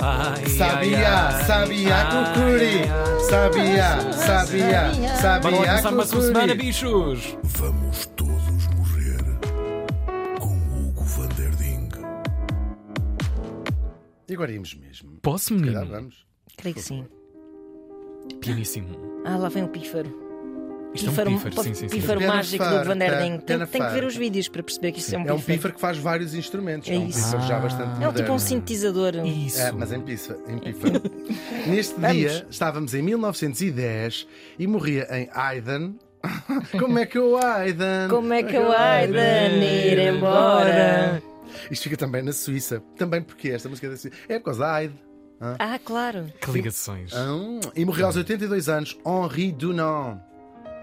Sabia, sabia, cucuri. Sabia, sabia, sabia, cucuri. bichos! Vamos todos morrer com Hugo van der Ding. E agora íamos mesmo. Posso, Se calhar menino? vamos. Creio que sim. Pianíssimo. Ah, lá vem o pífaro. Isto é um pífaro, sim, sim, sim. pífaro Pena mágico do Van der Ding. Tem, tem que ver os vídeos para perceber que isto é um É pífaro. um pífaro que faz vários instrumentos. É É um isso. pífaro já bastante É um tipo um sintetizador. Isso. É, mas em pífaro. Em pífaro. Neste Vamos. dia, estávamos em 1910 e morria em Aiden. Como é que o Aiden? Como é que o Aiden ir embora? Isto fica também na Suíça. Também porque esta música é da Suíça. É por causa da Aide. Ah, claro. Que ligações. Hum, E morreu aos 82 anos Henri Dunant.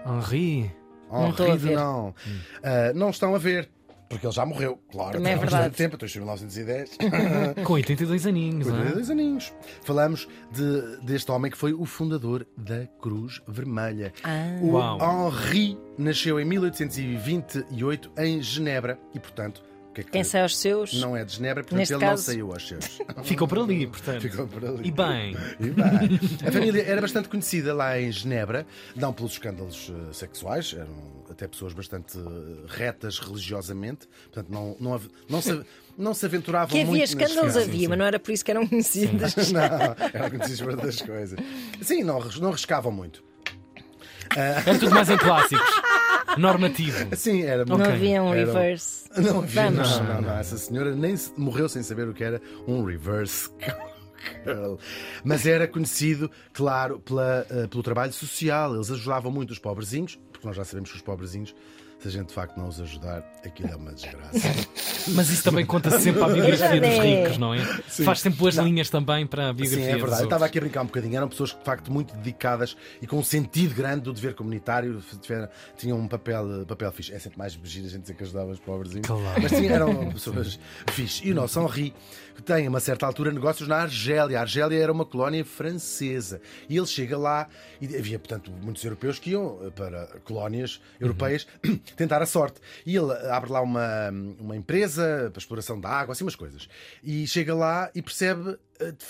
Henri. Não estou a Henri ver. Dunant. Ah, não estão a ver. Porque ele já morreu, claro. Também é há verdade. bastante tempo, estou em 1910. Com 82 aninhos, não é? 82 aninhos. Falamos de- deste homem que foi o fundador da Cruz Vermelha. Ah. O Uau. Henri nasceu em 1828 em Genebra e, portanto, que é que Quem sai aos seus? não é de Genebra, portanto Neste ele caso- não saiu aos seus. Ficou por ali, portanto. Ficou por ali. E bem. E bem, a família era bastante conhecida lá em Genebra, não pelos escândalos eh, sexuais, eram até pessoas bastante eh, retas religiosamente, portanto não, não, hav- não, se, não se aventuravam Que havia muito escândalos, havia, mas não era por isso que eram conhecidas. Não, eram conhecidos por outras coisas. Sim, não, não riscavam muito. Era tudo mais em clássicos. Normativo. Sim, era Não muito- havia um era- reverse. Não havia, Vamos. não, não, não. Essa senhora nem se- morreu sem saber o que era um reverse girl. Mas era conhecido, claro, pela, eh, pelo trabalho social. Eles ajudavam muito os pobrezinhos, porque nós já sabemos que os pobrezinhos, se a gente de facto não os ajudar, aquilo é uma desgraça. Mas isso também conta sempre para a biografia dos É. ricos, não é? Faz sempre as linhas também para a biografia Sim, é dos verdade. Eu estava aqui a brincar um bocadinho. Eram pessoas de facto muito dedicadas e com um sentido grande do dever comunitário. Tinham um papel, papel fixe. É sempre mais giro a gente dizer que ajudava os pobrezinhos. Claro. Mas tinha, eram pessoas fixe. E o nosso Henri tem, a uma certa altura, negócios na Argélia. A Argélia era uma colónia francesa. E ele chega lá e havia, portanto, muitos europeus que iam eh, para colónias europeias tentar a sorte. E ele abre lá uma, uma empresa para exploração da água, assim umas coisas. E chega lá e percebe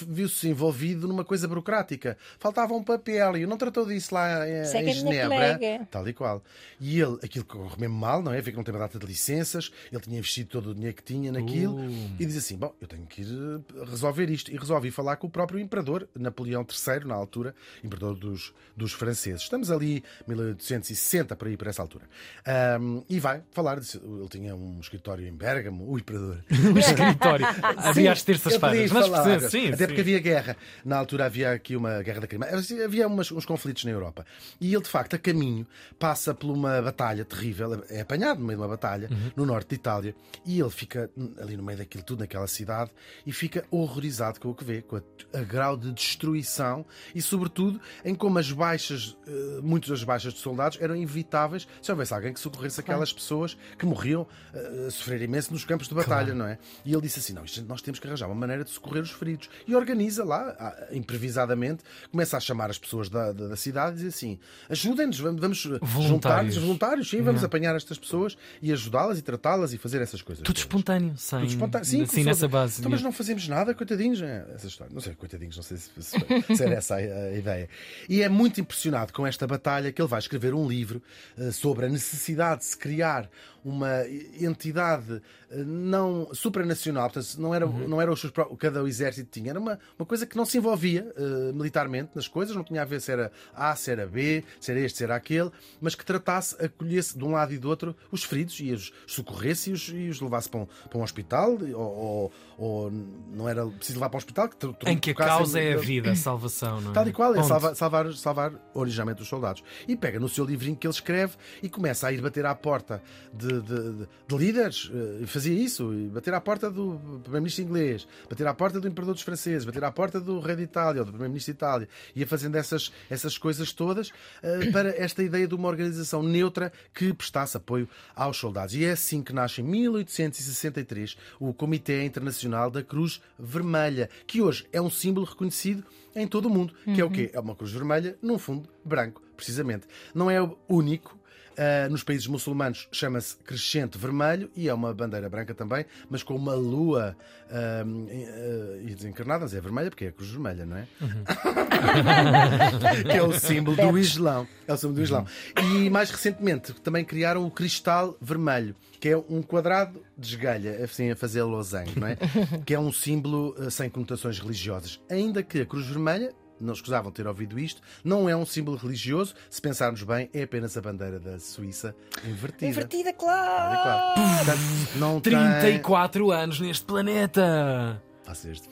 viu-se envolvido numa coisa burocrática. Faltava um papel e não tratou disso lá em, Segue em a minha Genebra. Tal e qual. E ele, aquilo corre mesmo mal, não é? Vê que não tem uma data de licenças, ele tinha investido todo o dinheiro que tinha naquilo Uh. e diz assim: Bom, eu tenho que ir eh, resolver isto. E resolve ir falar com o próprio imperador, Napoleão III, na altura, imperador dos, dos franceses. Estamos ali, 1860, para ir para essa altura. Ahm, e vai falar. disse- Ele tinha um escritório em Bérgamo, o imperador. O escritório. Havia às Sim, terças-feiras. Mas falar. percebe, sim. Até sim. porque havia guerra. Na altura havia aqui uma guerra da Crimeia. Havia umas- uns conflitos na Europa. E ele, de facto, a caminho, passa por uma batalha terrível. É apanhado no meio de uma batalha, Uhum. no norte de Itália. E ele fica ali no meio daquilo tudo, naquela cidade, e fica horrorizado com o que vê, com a, a grau de destruição e, sobretudo, em como as baixas, eh, muitas das baixas de soldados eram evitáveis se houvesse alguém que socorresse aquelas pessoas que morriam eh, a sofrer imenso nos campos de batalha, não é? E ele disse assim: não, isto- nós temos que arranjar uma maneira de socorrer os feridos. E organiza lá, improvisadamente, começa a chamar as pessoas da, da, da cidade e diz assim: ajudem-nos, vamos, vamos Voluntários. juntar-nos, voluntários, sim, vamos apanhar estas pessoas e ajudá-las e tratá-las e fazer essas coisas. Tudo todas. espontâneo, sem. Tudo espontâneo. Sim, assim, a nessa base. Então, mas não fazemos nada, coitadinhos. É, essa história. Não sei, coitadinhos, não sei se, se- se era essa a, a ideia. E é muito impressionado com esta batalha que ele vai escrever um livro eh, sobre a necessidade de se criar uma entidade eh, não supranacional, portanto, não era, Uhum. não era os seus cada exército tinha, era uma, uma coisa que não se envolvia eh, militarmente nas coisas, não tinha a ver se era A, se era B, se era este, se era aquele, mas que tratasse, acolhesse de um lado e do outro os feridos e os socorresse e os, e os levasse para um, para um hospital, ou, ou- ou não era preciso levar para um hospital, que Em que a causa é a vida, a salvação, não é? Tal e qual, é Ponto. salvar, salvar, salvar originalmente os soldados. E pega no seu livrinho que ele escreve e começa a ir bater à porta de, de- de- de líderes, e fazia isso, e bater à porta do primeiro-ministro inglês, bater à porta do imperador dos franceses, bater à porta do rei de Itália ou do primeiro-ministro de Itália, ia fazendo essas, essas coisas todas eh, para esta ideia de uma organização neutra que prestasse apoio aos soldados. E é assim que nasce em 1863 o Comitê Internacional da Cruz Vermelha, que hoje é um símbolo reconhecido em todo o mundo, que é o quê? É uma cruz vermelha num fundo branco, precisamente. Não é o único, Ah, nos países muçulmanos chama-se crescente vermelho e é uma bandeira branca também, mas com uma lua ah, eh, e desencarnada, mas é vermelha porque é a cruz vermelha, não é? que é o símbolo do Islão. É o símbolo do Islão. E mais recentemente também criaram o cristal vermelho, que é um quadrado de esgalha, assim a fazer losango, não é? que é um símbolo eh, sem conotações religiosas. Ainda que a cruz vermelha não escusavam ter ouvido isto, não é um símbolo religioso, se pensarmos bem, é apenas a bandeira da Suíça invertida. Invertida, É claro! claro. Portanto, não tem... 34 anos neste planeta.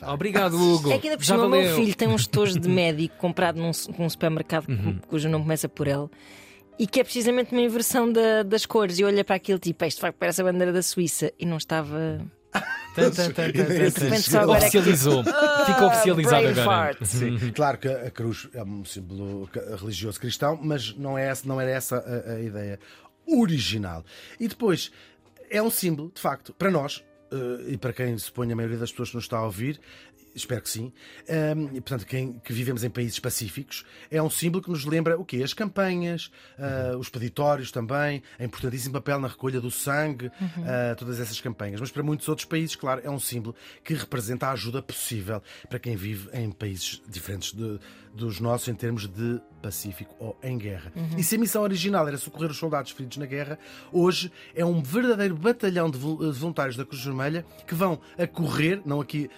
Obrigado, Hugo. É que ainda por Já cima o meu valeu. filho tem uns tojos de médico comprado num, num supermercado Uhum. cujo nome começa por L e que é precisamente uma inversão da- das cores. E olha para aquilo tipo, isto de facto parece a bandeira da Suíça e não estava. É que- Oficializou. Ficou oficializado agora. Sim, claro que a cruz é um símbolo religioso cristão, mas não, é essa, não era essa a, a ideia original. E depois, é um símbolo, de facto, para nós, eh, e para quem suponho a maioria das pessoas que nos está a ouvir, espero que sim, e portanto, quem que vivemos em países pacíficos, é um símbolo que nos lembra o quê? As campanhas, eh, os peditórios também, é importantíssimo papel na recolha do sangue, eh, todas essas campanhas. Mas para muitos outros países, claro, é um símbolo que representa a ajuda possível para quem vive em países diferentes de- dos nossos em termos de pacífico ou em guerra. E se a missão original era socorrer os soldados feridos na guerra, hoje é um verdadeiro batalhão de voluntários da Cruz Vermelha que vão a correr, não aqui.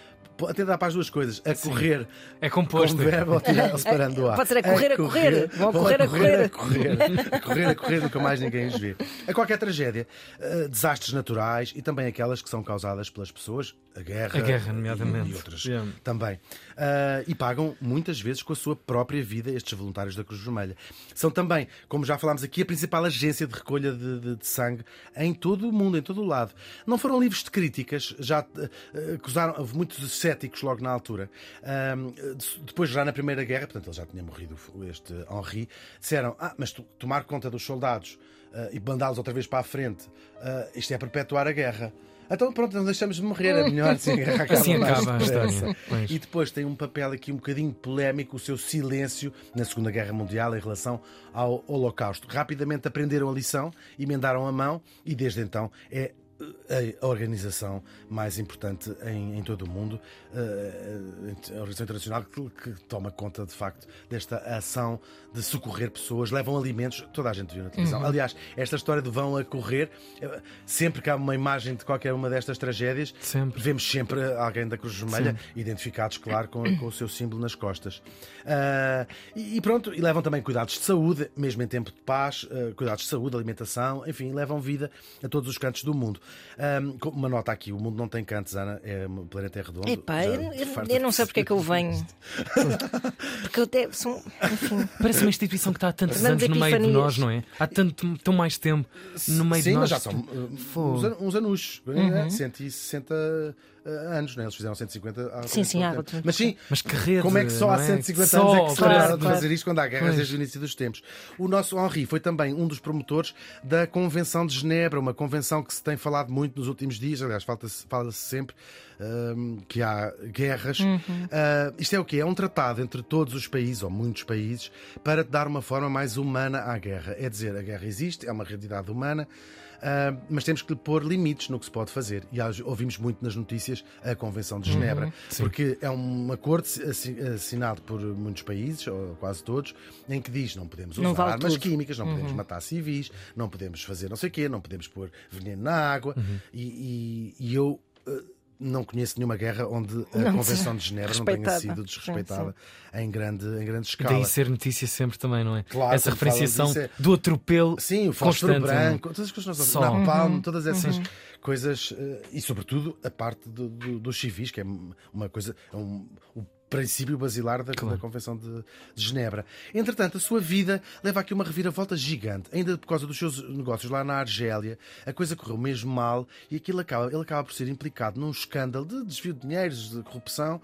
Até dá para as duas coisas, a correr É composto. com verbo ou tirar- separando o ar. Pode ser a correr, a correr. Vão correr, a correr. a correr, a correr, a correr, nunca mais ninguém os vê. A qualquer tragédia, eh, desastres naturais e também aquelas que são causadas pelas pessoas, a guerra, A guerra, e- nomeadamente. e outras Yeah. também. Ah, e pagam muitas vezes com a sua própria vida estes voluntários da Cruz Vermelha. São também, como já falámos aqui, a principal agência de recolha de, de- de sangue em todo o mundo, em todo o lado. Não foram livres de críticas, já ah, acusaram, houve muitos céticos logo na altura. De- depois, já na Primeira Guerra, portanto, ele já tinha morrido, este Henri, disseram: Ah, mas tomar conta dos soldados ah, e mandá-los outra vez para a frente, ah, isto é perpetuar a guerra. Então pronto, não deixamos de morrer, é melhor assim, acaba Assim acaba a história. Pois. E depois tem um papel aqui um bocadinho polémico, o seu silêncio na Segunda Guerra Mundial em relação ao Holocausto. Rapidamente aprenderam a lição, emendaram a mão e desde então é a organização mais importante em, em todo o mundo, a organização internacional que, que toma conta de facto desta ação de socorrer pessoas, levam alimentos, toda a gente viu na televisão. Aliás, esta história de vão a correr, eh, sempre que há uma imagem de qualquer uma destas tragédias, Sempre. vemos sempre alguém da Cruz Vermelha, identificados, claro, com, com o seu símbolo nas costas. Ah, e, e pronto, e levam também cuidados de saúde, mesmo em tempo de paz, ah, cuidados de saúde, alimentação, enfim, levam vida a todos os cantos do mundo. Com uma nota aqui: o mundo não tem cantos, Ana, é, o planeta é redondo. Epá, Já eu, eu- eu não sei porque é que eu venho. Porque eu até sou. Enfim. Parece uma instituição que está há tantos anos no meio de nós, não é? Há tanto, tão mais tempo no meio Sim, de mas nós. já são uh, uns, an- uns anos, Uhum. né? 160 uh, anos, né? eles fizeram 150 há Sim, sim, há tempo. Mas sim, Mas que rede, como é que só há não é? 150 Só, anos é que se claro, lembraram de claro. fazer isto quando há guerras Pois. desde o início dos tempos? O nosso Henri foi também um dos promotores da Convenção de Genebra, uma convenção que se tem falado muito nos últimos dias, aliás, fala-se sempre hum, que há guerras. Ah, isto é o quê? É um tratado entre todos os países, ou muitos países, para dar uma forma mais humana à guerra. É dizer, a guerra existe, é uma realidade humana. Ah, mas temos que lhe pôr limites no que se pode fazer. E há- ouvimos muito nas notícias a Convenção de Genebra, porque é um acordo assi- assinado por muitos países, ou quase todos, em que diz não podemos usar Não vale armas tudo. químicas, não podemos matar civis, não podemos fazer não sei o quê, não podemos pôr veneno na água. E, e- e eu. eh, não conheço nenhuma guerra onde a Não, Convenção de Genebra não tenha sido Sim, desrespeitada em grande, em grande escala. Daí ser notícia sempre também, não é? Claro, Essa referenciação é- do atropelo Sim, o fósforo é? branco, todas as coisas que nós ouvimos, napalm, Uhum. todas essas coisas, eh, e sobretudo a parte do- do- dos civis, que é uma coisa, é um, o princípio basilar da, da Convenção de, de Genebra. Entretanto, a sua vida leva aqui uma reviravolta gigante, ainda por causa dos seus negócios lá na Argélia, a coisa correu mesmo mal e aquilo acaba, ele acaba por ser implicado num escândalo de desvio de dinheiros, de corrupção,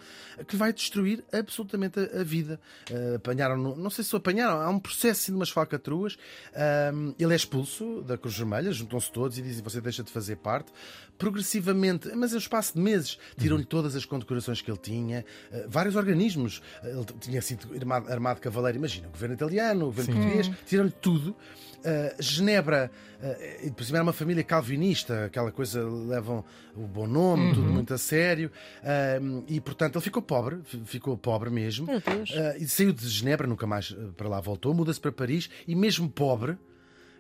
que vai destruir absolutamente a, a vida. Eh, apanharam, não sei se o apanharam, há um processo assim, de umas falcatruas. Ahm, ele é expulso da Cruz Vermelha, juntam-se todos e dizem você deixa de fazer parte. Progressivamente, mas em um espaço de meses, tiram-lhe todas as condecorações que ele tinha. Eh, vários vários organismos. Ele tinha sido armado, armado cavaleiro, imagina, o governo italiano, o governo português, tiram-lhe tudo. Uh, Genebra, uh, e depois era uma família calvinista, aquela coisa, levam o bom nome, tudo muito a sério, uh, e portanto ele ficou pobre, ficou pobre mesmo. Meu Deus. E saiu de Genebra, nunca mais para lá voltou, muda-se para Paris e mesmo pobre.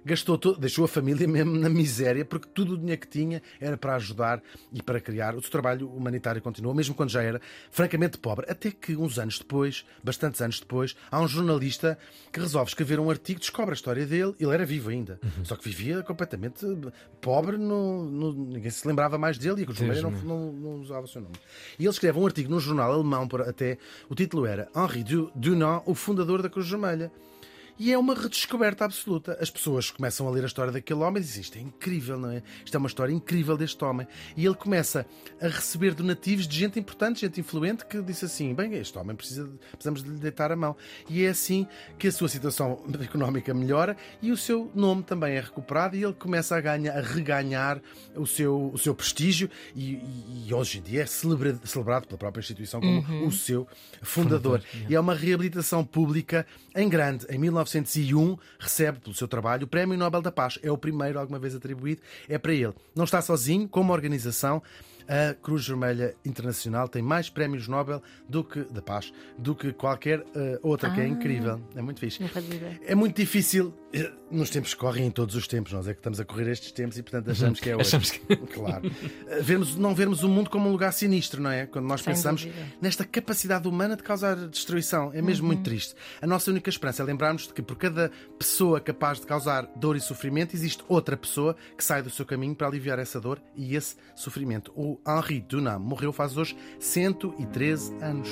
Gastou todo, deixou a família mesmo na miséria, porque tudo o dinheiro que tinha era para ajudar e para criar. O seu trabalho humanitário continuou, mesmo quando já era francamente pobre. Até que, uns anos depois, bastantes anos depois, há um jornalista que resolve escrever um artigo, descobre a história dele. Ele era vivo ainda, só que vivia completamente pobre, no, no- ninguém se lembrava mais dele e a Cruz Vermelha não, não, não usava o seu nome. E ele escreve um artigo num jornal alemão, até o título era Henri Du- Dunant, o fundador da Cruz Vermelha. E é uma redescoberta absoluta. As pessoas começam a ler a história daquele homem e dizem isto é incrível, não é? Isto é uma história incrível deste homem. E ele começa a receber donativos de gente importante, gente influente, que disse assim: bem, este homem precisa, precisamos de lhe deitar a mão. E é assim que a sua situação económica melhora e o seu nome também é recuperado e ele começa a, ganhar, a reganhar o seu, o seu prestígio e, e- e hoje em dia é celebra- celebrado pela própria instituição como o seu fundador. E é uma reabilitação pública em grande. Em 1901 recebe pelo seu trabalho o Prémio Nobel da Paz. É o primeiro alguma vez atribuído, é para ele. Não está sozinho, como organização. A Cruz Vermelha Internacional tem mais prémios Nobel do que da Paz do que qualquer eh, outra, que é incrível. É muito fixe. É muito difícil nos tempos que correm, em todos os tempos. Nós é que estamos a correr estes tempos e, portanto, achamos que é hoje. Achamos que- Claro. Eh, Vermos, não vermos o mundo como um lugar sinistro, não é? Quando nós Sem pensamos dúvida. nesta capacidade humana de causar destruição. É mesmo Uhum. muito triste. A nossa única esperança é lembrarmos de que por cada pessoa capaz de causar dor e sofrimento, existe outra pessoa que sai do seu caminho para aliviar essa dor e esse sofrimento. O Henri Dunant morreu faz hoje 113 anos.